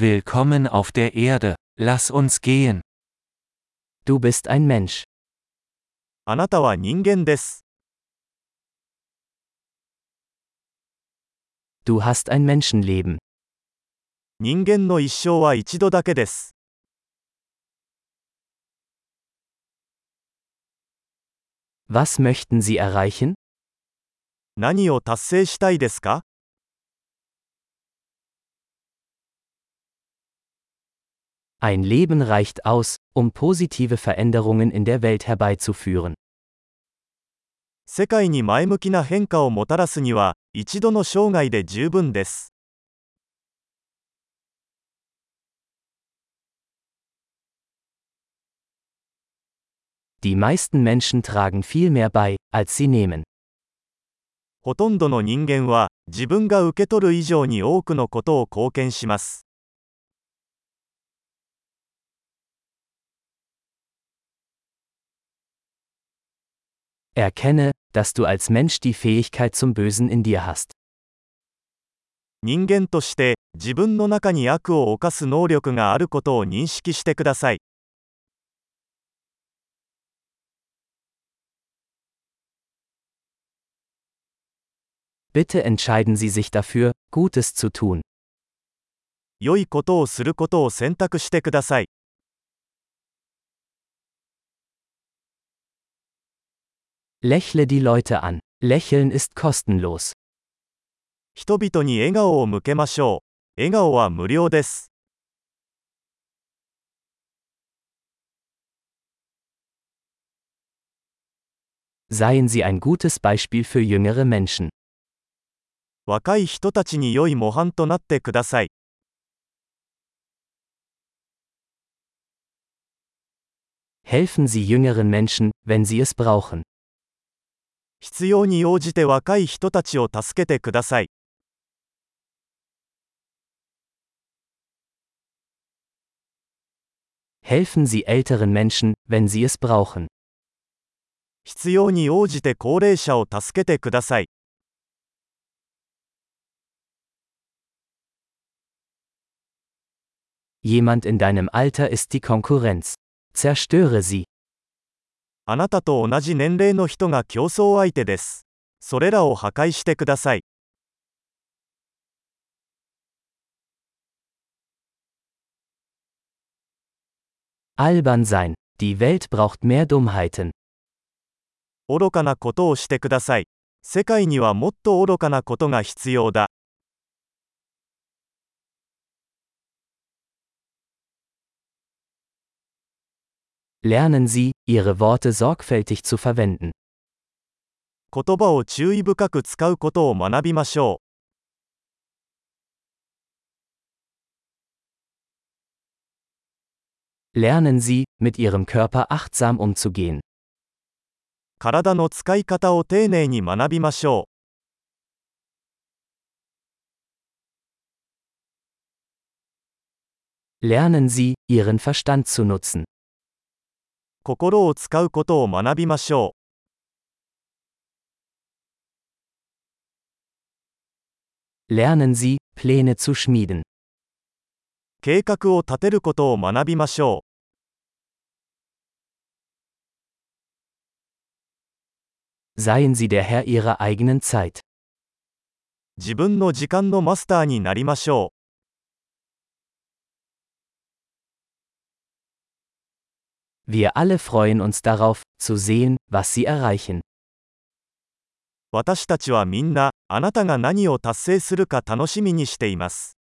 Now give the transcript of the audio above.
Willkommen auf der Erde, lass uns gehen. Du bist ein Mensch. あなたは人間です。 Du hast ein Menschenleben. 人間の一生は一度だけです。 Was möchten Sie erreichen? 何を達成したいですか Ein Leben reicht aus, um positive Veränderungen in der Welt herbeizuführen. 世界に前向きな変化をもたらすには、一度の生涯で十分です。 Die meisten Menschen tragen viel mehr bei, als sie nehmen. ほとんどの人間は、自分が受け取る以上に多くのことを貢献します。 Erkenne, dass du als Mensch die Fähigkeit zum Bösen in dir hast. 人間として、自分の中に悪を犯す能力があることを認識してください。 Bitte entscheiden Sie sich dafür, Gutes zu tun. 良いことをすることを選択してください。 Lächle die Leute an. Lächeln ist kostenlos. 人々に笑顔を向けましょう。笑顔は無料です。 Seien Sie ein gutes Beispiel für jüngere Menschen. 若い人たちに良い模範となってください。 Helfen Sie jüngeren Menschen, wenn sie es brauchen. 必要に応じて若い人たちを助けてください。 Helfen Sie älteren Menschen, wenn sie es brauchen. 必要に応じて高齢者を助けてください。 Jemand in deinem Alter ist die Konkurrenz. Zerstöre sie. あなたと同じ年齢の人が競争相手です。それらを破壊してください。Albern sein. Die Welt braucht mehr Dummheiten. 愚かなことをしてください。世界にはもっと愚かなことが必要だ。Lernen Sie, Ihre Worte sorgfältig zu verwenden. 言葉を注意深く使うことを学びましょ Lernen Sie, mit Ihrem Körper achtsam umzugehen. う。体の使い方を丁寧に学びましょ Lernen Sie, Ihren Verstand zu nutzen. う。心を使うことを学びましょ.う。計画を立てることを学びましょ Seien Sie der Herr Ihrer eigenen Zeit. う。自分の時間のマスターになりましょ Wir alle freuen uns darauf, zu sehen, was Sie erreichen. う。私たちはみんな、あなたが何を達成するか楽しみにしています。